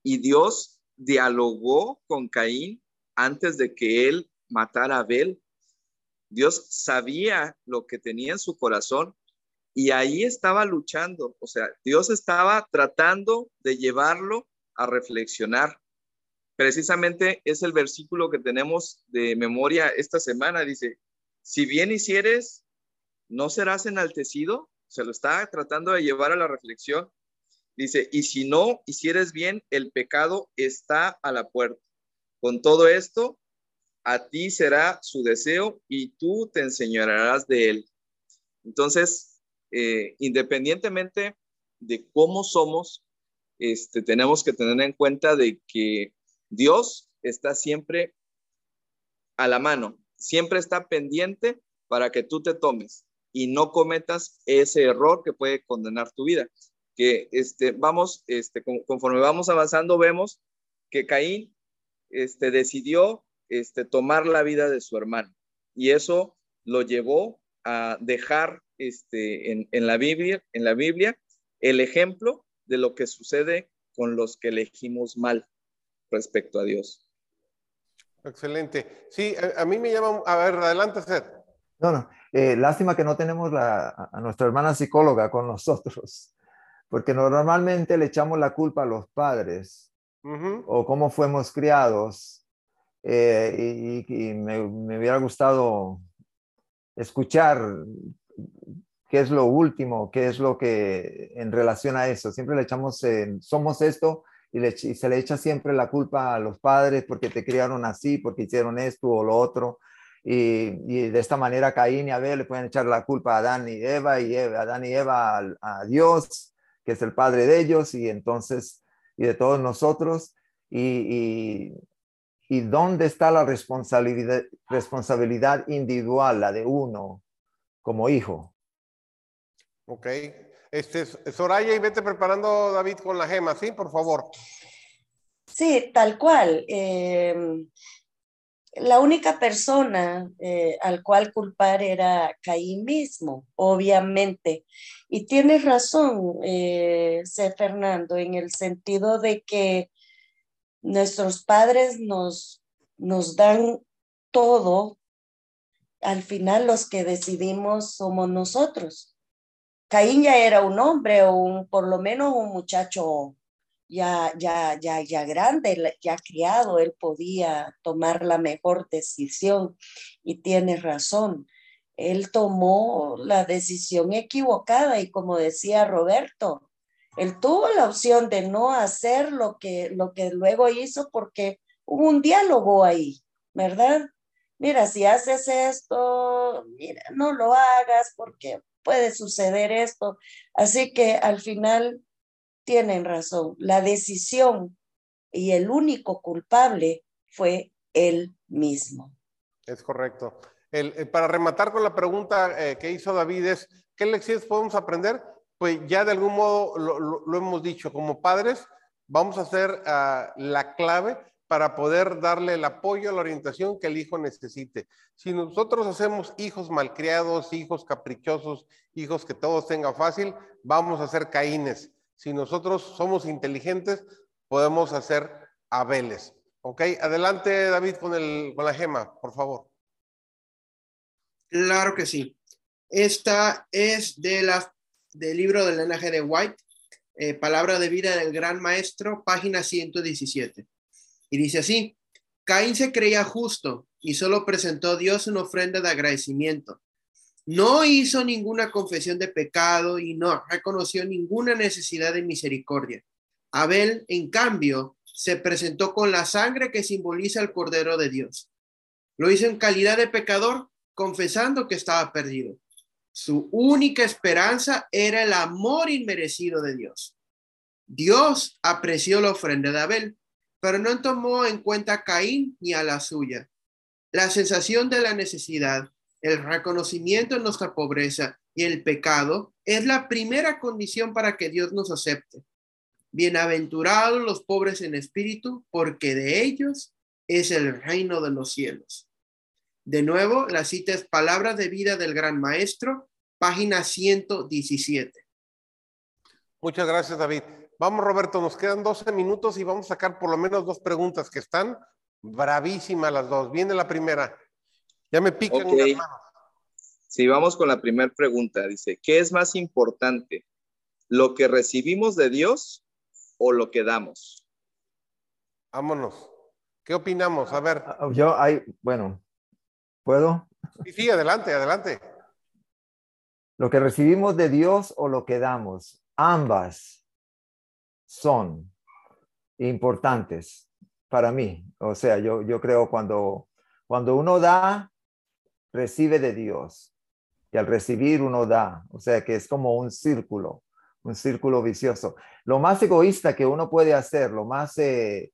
Y Dios dialogó con Caín antes de que él matara a Abel. Dios sabía lo que tenía en su corazón y ahí estaba luchando. O sea, Dios estaba tratando de llevarlo a reflexionar precisamente es el versículo que tenemos de memoria esta semana. Dice, si bien hicieres, no serás enaltecido. Se lo está tratando de llevar a la reflexión. Dice, y si no hicieres bien, el pecado está a la puerta. Con todo esto, a ti será su deseo y tú te enseñarás de él. Entonces, eh, independientemente de cómo somos, este, tenemos que tener en cuenta de que Dios está siempre a la mano, siempre está pendiente para que tú te tomes y no cometas ese error que puede condenar tu vida. que este, vamos, este, conforme vamos avanzando, vemos que Caín este, decidió este, tomar la vida de su hermano y eso lo llevó a dejar este, en, en, la Biblia, en la Biblia el ejemplo de lo que sucede con los que elegimos mal respecto a Dios. Excelente. Sí, a, mí me llama, a ver, adelante, Seth. No, no, eh, lástima que no tenemos a nuestra hermana psicóloga con nosotros, porque normalmente le echamos la culpa a los padres o cómo fuimos criados. Eh, y, me, hubiera gustado escuchar qué es lo último, qué es lo que en relación a eso. Siempre le echamos, somos esto y, se le echa siempre la culpa a los padres porque te criaron así, porque hicieron esto o lo otro. Y, de esta manera Caín y Abel le pueden echar la culpa a Adán y Eva y Eva, Adán y Eva a Dios, que es el padre de ellos, y entonces y de todos nosotros y, y, dónde está la responsabilidad, responsabilidad individual, la de uno como hijo. Ok. Este, Soraya, y vete preparando, David, con la gema, ¿sí? Por favor. Sí, tal cual. Em, la única persona eh, al cual culpar era Caín mismo, obviamente. Y tienes razón, eh. Fernando, en el sentido de que nuestros padres nos, nos dan todo, al final los que decidimos somos nosotros. Caín ya era un hombre o un, por lo menos un muchacho ya, ya, ya, ya grande, ya criado, él podía tomar la mejor decisión y tiene razón. Él tomó la decisión equivocada y como decía Roberto, él tuvo la opción de no hacer lo que, lo que luego hizo porque hubo un diálogo ahí, ¿verdad? Mira, si haces esto, mira, no lo hagas porque puede suceder esto. Así que al final tienen razón. La decisión y el único culpable fue él mismo. Es correcto. El, para rematar con la pregunta eh, que hizo David es, ¿qué lecciones podemos aprender? Pues ya de algún modo lo, hemos dicho, como padres vamos a hacer ah, la clave para poder darle el apoyo, la orientación que el hijo necesite. Si nosotros hacemos hijos malcriados, hijos caprichosos, hijos que todos tengan fácil, vamos a ser caínes. Si nosotros somos inteligentes, podemos hacer abeles. ¿Ok? Adelante, David, con, el, con la gema, por favor. Claro que sí. Esta es de la, del libro del linaje de White, eh, Palabra de vida del gran maestro, página 117. Y dice así, Caín se creía justo y solo presentó a Dios una ofrenda de agradecimiento. No hizo ninguna confesión de pecado y no reconoció ninguna necesidad de misericordia. Abel, en cambio, se presentó con la sangre que simboliza el Cordero de Dios. Lo hizo en calidad de pecador, confesando que estaba perdido. Su única esperanza era el amor inmerecido de Dios. Dios apreció la ofrenda de Abel, pero no tomó en cuenta a Caín ni a la suya. La sensación de la necesidad el reconocimiento de nuestra pobreza y el pecado es la primera condición para que Dios nos acepte. Bienaventurados los pobres en espíritu, porque de ellos es el reino de los cielos. De nuevo, la cita es Palabras de Vida del Gran Maestro, página 117. Muchas gracias, David. Vamos, Roberto, nos quedan 12 minutos y vamos a sacar por lo menos dos preguntas que están bravísimas las dos. Viene la primera. Ya me pican okay. Si vamos con la primera pregunta, dice, ¿qué es más importante? ¿Lo que recibimos de Dios o lo que damos? Vámonos. ¿Qué opinamos? A ver. Ah, yo hay, bueno, ¿puedo? Sí, sí, adelante, adelante. Lo que recibimos de Dios o lo que damos, ambas son importantes para mí. O sea, yo, yo creo cuando, cuando uno da, recibe de Dios. Y al recibir uno da. O sea que es como un círculo, un círculo vicioso. Lo más egoísta que uno puede hacer, lo más eh,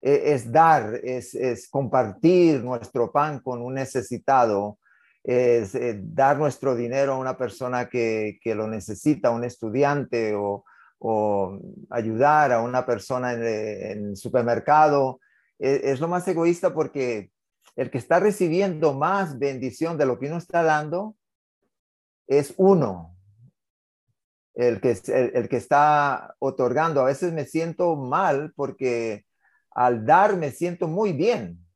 e, es dar, es, es, compartir nuestro pan con un necesitado, es eh, dar nuestro dinero a una persona que, que lo necesita, un estudiante o, o ayudar a una persona en, el supermercado. Es, es, lo más egoísta porque el que está recibiendo más bendición de lo que uno está dando es uno. El que, el, que está otorgando. A veces me siento mal porque al dar me siento muy bien.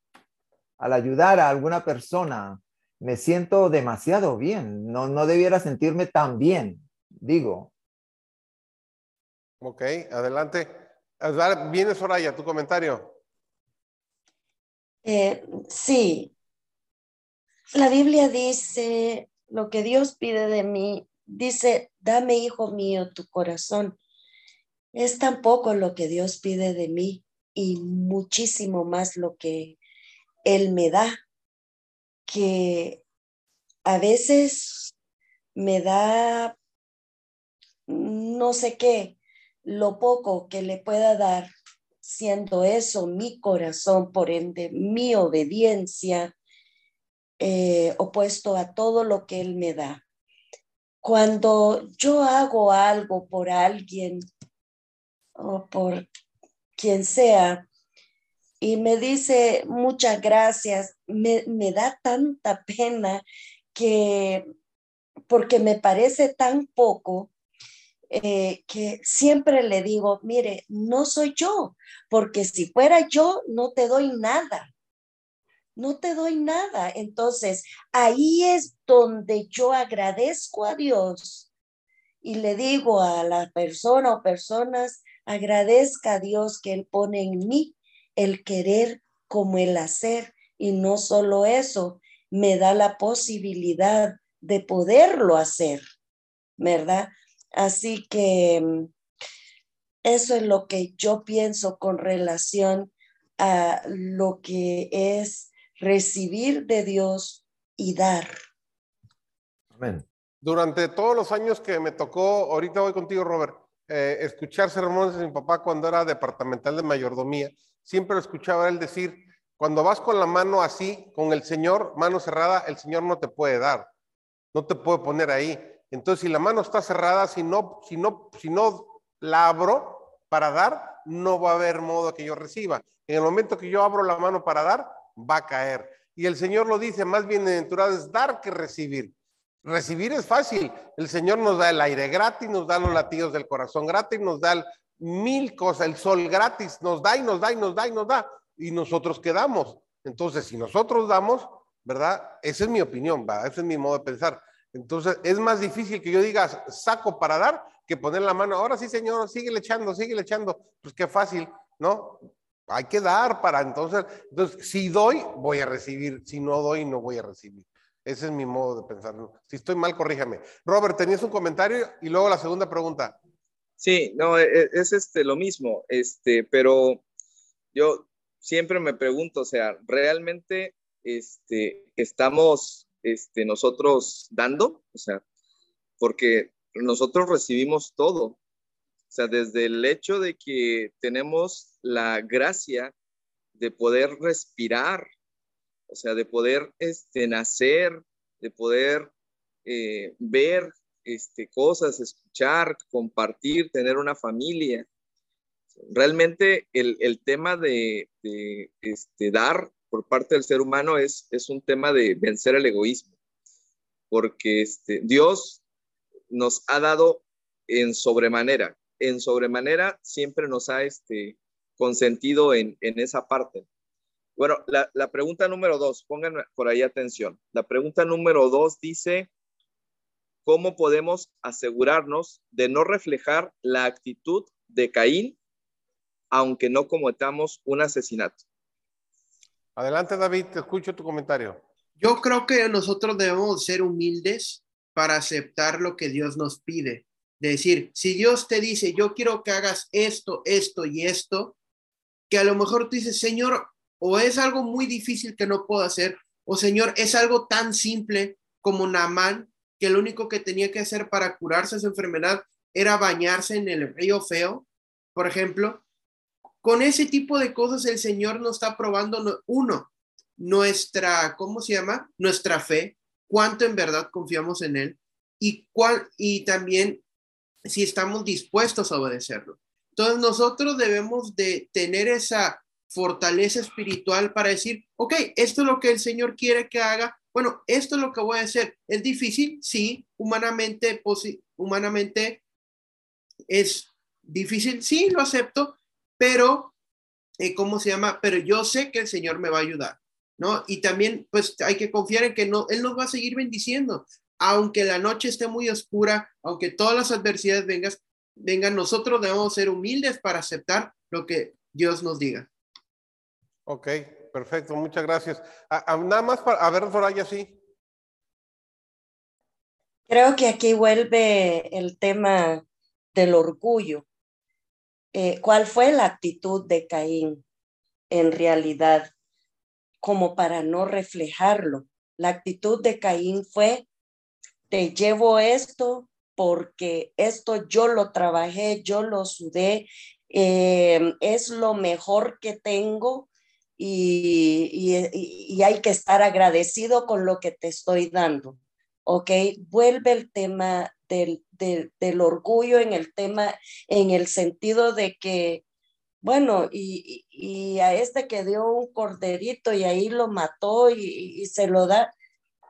Al ayudar a alguna persona me siento demasiado bien. No, no debiera sentirme tan bien, digo. Ok, adelante. Viene Soraya, tu comentario. Eh, sí, la Biblia dice, lo que Dios pide de mí, dice, dame, hijo mío, tu corazón. Es tan poco lo que Dios pide de mí y muchísimo más lo que Él me da, que a veces me da no sé qué, lo poco que le pueda dar, siendo eso mi corazón, por ende mi obediencia, eh, opuesto a todo lo que Él me da. Cuando yo hago algo por alguien o por quien sea y me dice muchas gracias, me, me da tanta pena que porque me parece tan poco eh, que siempre le digo, mire, no soy yo, porque si fuera yo, no te doy nada. No te doy nada. Entonces, ahí es donde yo agradezco a Dios y le digo a la persona o personas, agradezca a Dios que Él pone en mí el querer como el hacer. Y no solo eso, me da la posibilidad de poderlo hacer, ¿verdad? Así que mm, eso es lo que yo pienso con relación a lo que es recibir de Dios y dar. Amén. Durante todos los años que me tocó, ahorita voy contigo, Robert, eh, escuchar sermones de mi papá cuando era departamental de mayordomía, siempre lo escuchaba él decir, cuando vas con la mano así, con el Señor, mano cerrada, el Señor no te puede dar, no te puede poner ahí. Entonces, si la mano está cerrada, si no, si no, si no la abro para dar, no va a haber modo que yo reciba. En el momento que yo abro la mano para dar, va a caer. Y el Señor lo dice, más bienaventurado es dar que recibir. Recibir es fácil. El Señor nos da el aire gratis, nos da los latidos del corazón gratis, nos da mil cosas, el sol gratis, nos da y nos da y nos da y nos da. Y nosotros quedamos. Entonces, si nosotros damos, ¿verdad? Esa es mi opinión, ¿va? ese es mi modo de pensar. Entonces, es más difícil que yo diga saco para dar que poner la mano. Ahora sí, señor, sigue echando, sigue echando. Pues qué fácil, ¿no? Hay que dar para entonces. Entonces, si doy, voy a recibir. Si no doy, no voy a recibir. Ese es mi modo de pensar. Si estoy mal, corríjame. Robert, tenías un comentario y luego la segunda pregunta. Sí, no, e, e, es, este lo mismo, este, pero yo siempre me pregunto, o sea, ¿realmente este, estamos este, nosotros dando, o sea, porque nosotros recibimos todo, o sea, desde el hecho de que tenemos la gracia de poder respirar, o sea, de poder este, nacer, de poder eh, ver este, cosas, escuchar, compartir, tener una familia. Realmente el, tema de, de este, dar por parte del ser humano es, es un tema de vencer el egoísmo, porque este, Dios nos ha dado en sobremanera, en sobremanera siempre nos ha este, consentido en, en esa parte. Bueno, la, la, pregunta número dos, pongan por ahí atención. La pregunta número dos dice, ¿cómo podemos asegurarnos de no reflejar la actitud de Caín, aunque no cometamos un asesinato? Adelante, David, te escucho tu comentario. Yo creo que nosotros debemos ser humildes para aceptar lo que Dios nos pide. De decir, si Dios te dice, yo quiero que hagas esto, esto y esto, que a lo mejor tú dices, Señor, o es algo muy difícil que no puedo hacer, o Señor, es algo tan simple como Namán, que lo único que tenía que hacer para curarse esa enfermedad era bañarse en el río feo, por ejemplo, con ese tipo de cosas el Señor nos está probando, uno, nuestra, ¿cómo se llama? Nuestra fe, cuánto en verdad confiamos en Él y, cuál, y también si estamos dispuestos a obedecerlo. Entonces nosotros debemos de tener esa fortaleza espiritual para decir, ok, esto es lo que el Señor quiere que haga. Bueno, esto es lo que voy a hacer. ¿Es difícil? Sí, humanamente, humanamente es difícil. Sí, lo acepto, pero, eh, ¿cómo se llama? Pero yo sé que el Señor me va a ayudar, ¿no? Y también, pues, hay que confiar en que no, Él nos va a seguir bendiciendo. Aunque la noche esté muy oscura, aunque todas las adversidades vengan, vengan, nosotros debemos ser humildes para aceptar lo que Dios nos diga. Ok, perfecto, muchas gracias. nada más para, a ver, Soraya, sí. Creo que aquí vuelve el tema del orgullo. Eh, ¿Cuál fue la actitud de Caín en realidad? Como para no reflejarlo. La actitud de Caín fue, te llevo esto porque esto yo lo trabajé, yo lo sudé, eh, es lo mejor que tengo y, hay que estar agradecido con lo que te estoy dando. ¿Ok? Vuelve el tema del, del, orgullo en el tema, en el sentido de que, bueno, y, y, a este que dio un corderito y ahí lo mató y, se lo da,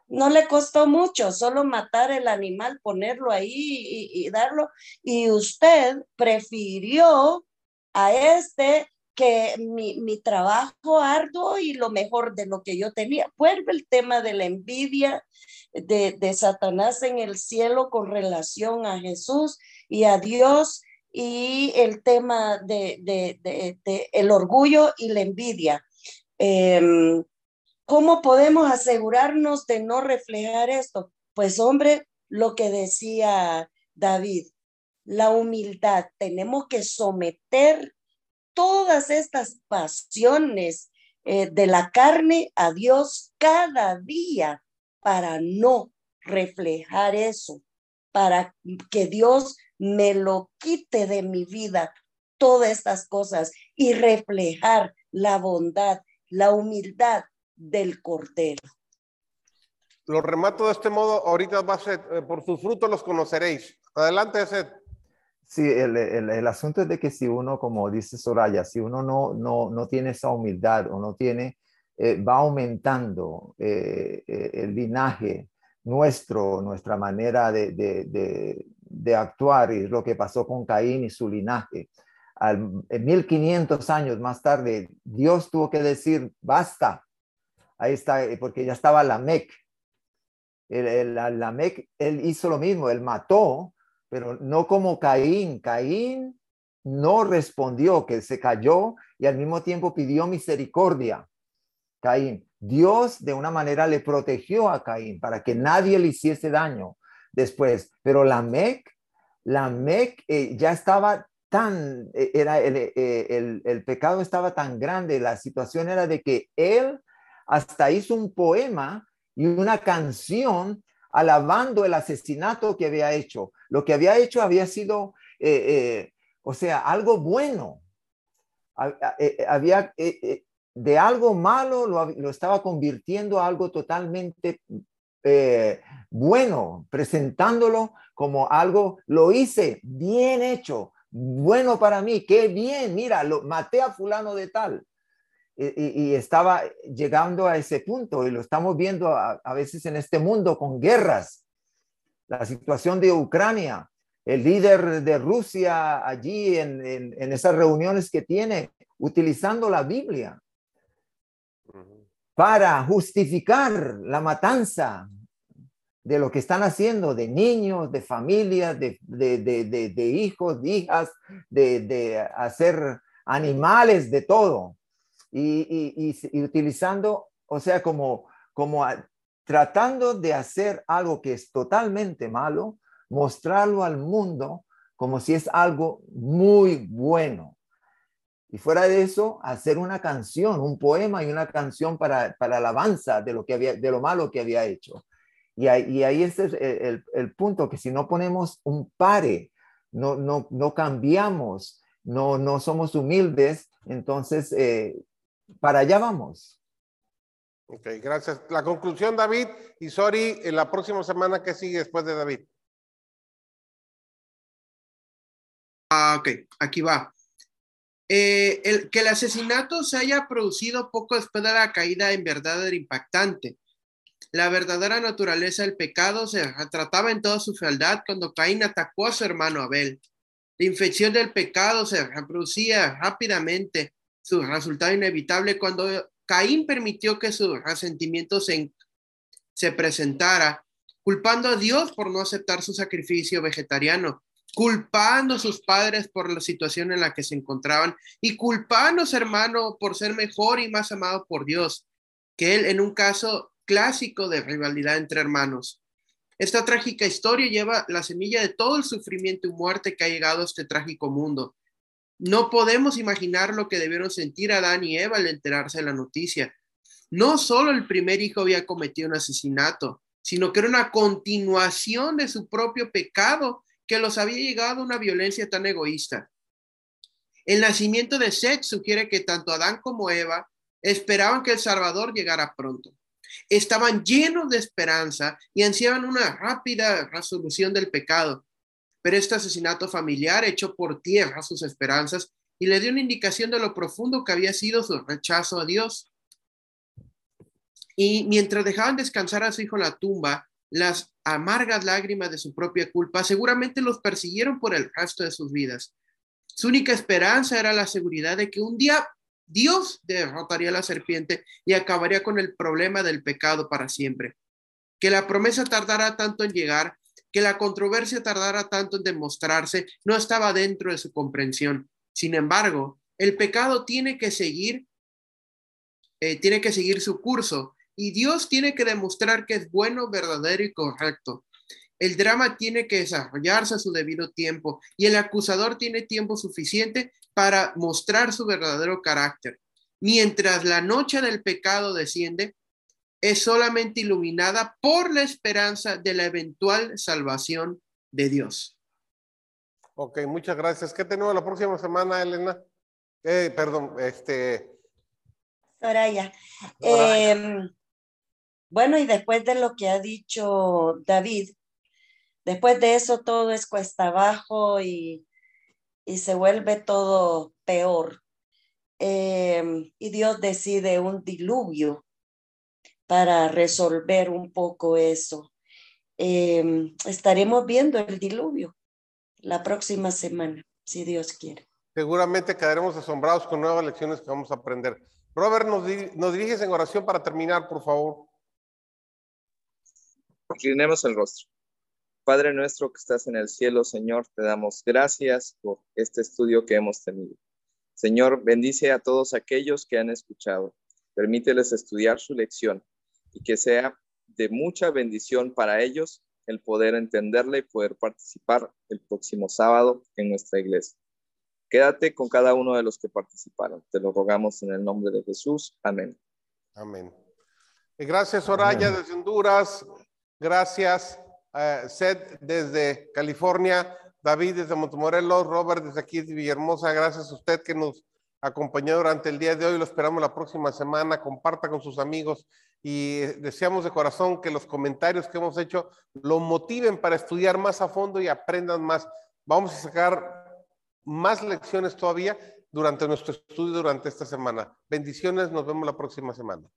no le costó mucho, solo matar el animal, ponerlo ahí y, darlo. Y usted prefirió a este que mi, mi, trabajo arduo y lo mejor de lo que yo tenía. Vuelve el tema de la envidia de, de Satanás en el cielo con relación a Jesús y a Dios y el tema de, de, de el orgullo y la envidia. Em, ¿Cómo podemos asegurarnos de no reflejar esto? Pues hombre, lo que decía David, la humildad. Tenemos que someter todas estas pasiones eh, de la carne a Dios cada día para no reflejar eso, para que Dios me lo quite de mi vida, todas estas cosas y reflejar la bondad, la humildad del Cordero. Lo remato de este modo, ahorita va a ser, eh, por sus frutos los conoceréis. Adelante, Seth. Sí, el, el, el, asunto es de que si uno, como dice Soraya, si uno no, no, no tiene esa humildad o no tiene, eh, va aumentando eh, eh, el linaje nuestro, nuestra manera de, de, de, de, actuar y lo que pasó con Caín y su linaje. Al, en 1500 años más tarde, Dios tuvo que decir, basta. Ahí está, porque ya estaba Lamec. El, el, Lamec, él hizo lo mismo, él mató pero no como Caín. Caín no respondió, que se cayó y al mismo tiempo pidió misericordia. Caín, Dios de una manera le protegió a Caín para que nadie le hiciese daño después, pero la Mec, la Mec eh, ya estaba tan, eh, era eh, el, el pecado estaba tan grande, la situación era de que él hasta hizo un poema y una canción alabando el asesinato que había hecho. Lo que había hecho había sido, eh, eh, o sea, algo bueno. Eh, había de algo malo lo, estaba convirtiendo a algo totalmente bueno, presentándolo como algo, lo hice, bien hecho, bueno para mí, qué bien, mira, lo maté a fulano de tal. Y, estaba llegando a ese punto y lo estamos viendo a, veces en este mundo con guerras. La situación de Ucrania, el líder de Rusia allí en, en, esas reuniones que tiene, utilizando la Biblia para justificar la matanza de lo que están haciendo, de niños, de familias, de, de, de, de hijos, de hijas, de, hacer animales, de todo y, utilizando, o sea, como, como tratando de hacer algo que es totalmente malo, mostrarlo al mundo como si es algo muy bueno. Y fuera de eso, hacer una canción, un poema y una canción para, para alabanza de lo, que había, de lo malo que había hecho. Y ahí, y ahí es el, el, punto, que si no ponemos un pare, no, no, no cambiamos, no, no somos humildes, entonces eh, para allá vamos. Ok, gracias. La conclusión, David, y sorry, en la próxima semana que sigue después de David. Ah, ok, aquí va. Eh, el, que el asesinato se haya producido poco después de la caída en verdad era impactante. La verdadera naturaleza del pecado se trataba en toda su fealdad cuando Caín atacó a su hermano Abel. La infección del pecado se reproducía rápidamente, su resultado inevitable cuando Caín permitió que su resentimiento se, se presentara, culpando a Dios por no aceptar su sacrificio vegetariano, culpando a sus padres por la situación en la que se encontraban y culpando a su hermano por ser mejor y más amado por Dios que él en un caso clásico de rivalidad entre hermanos. Esta trágica historia lleva la semilla de todo el sufrimiento y muerte que ha llegado a este trágico mundo. No podemos imaginar lo que debieron sentir Adán y Eva al enterarse de la noticia. No solo el primer hijo había cometido un asesinato, sino que era una continuación de su propio pecado que los había llegado a una violencia tan egoísta. El nacimiento de Seth sugiere que tanto Adán como Eva esperaban que el Salvador llegara pronto estaban llenos de esperanza y ansiaban una rápida resolución del pecado. Pero este asesinato familiar echó por tierra sus esperanzas y le dio una indicación de lo profundo que había sido su rechazo a Dios. Y mientras dejaban descansar a su hijo en la tumba, las amargas lágrimas de su propia culpa seguramente los persiguieron por el resto de sus vidas. Su única esperanza era la seguridad de que un día Dios derrotaría a la serpiente y acabaría con el problema del pecado para siempre. Que la promesa tardara tanto en llegar, que la controversia tardara tanto en demostrarse, no estaba dentro de su comprensión. Sin embargo, el pecado tiene que seguir, eh, tiene que seguir su curso y Dios tiene que demostrar que es bueno, verdadero y correcto. El drama tiene que desarrollarse a su debido tiempo y el acusador tiene tiempo suficiente para mostrar su verdadero carácter. Mientras la noche del pecado desciende, es solamente iluminada por la esperanza de la eventual salvación de Dios. Ok, muchas gracias. ¿Qué tenemos la próxima semana, Elena? Eh, perdón, este. Soraya. Em, bueno, y después de lo que ha dicho David, después de eso todo es cuesta abajo y y se vuelve todo peor. Em, y Dios decide un diluvio para resolver un poco eso. Em, estaremos viendo el diluvio la próxima semana, si Dios quiere. Seguramente quedaremos asombrados con nuevas lecciones que vamos a aprender. Robert, nos, nos diriges en oración para terminar, por favor. Inclinemos el rostro. Padre nuestro que estás en el cielo, Señor, te damos gracias por este estudio que hemos tenido. Señor, bendice a todos aquellos que han escuchado. Permíteles estudiar su lección y que sea de mucha bendición para ellos el poder entenderla y poder participar el próximo sábado en nuestra iglesia. Quédate con cada uno de los que participaron. Te lo rogamos en el nombre de Jesús. Amén. Amén. Gracias, Soraya, desde Honduras. Gracias. Eh, Seth desde California, David desde Montemorelos, Robert desde aquí de Villahermosa. Gracias a usted que nos acompañó durante el día de hoy. Lo esperamos la próxima semana. Comparta con sus amigos y deseamos de corazón que los comentarios que hemos hecho lo motiven para estudiar más a fondo y aprendan más. Vamos a sacar más lecciones todavía durante nuestro estudio durante esta semana. Bendiciones, nos vemos la próxima semana.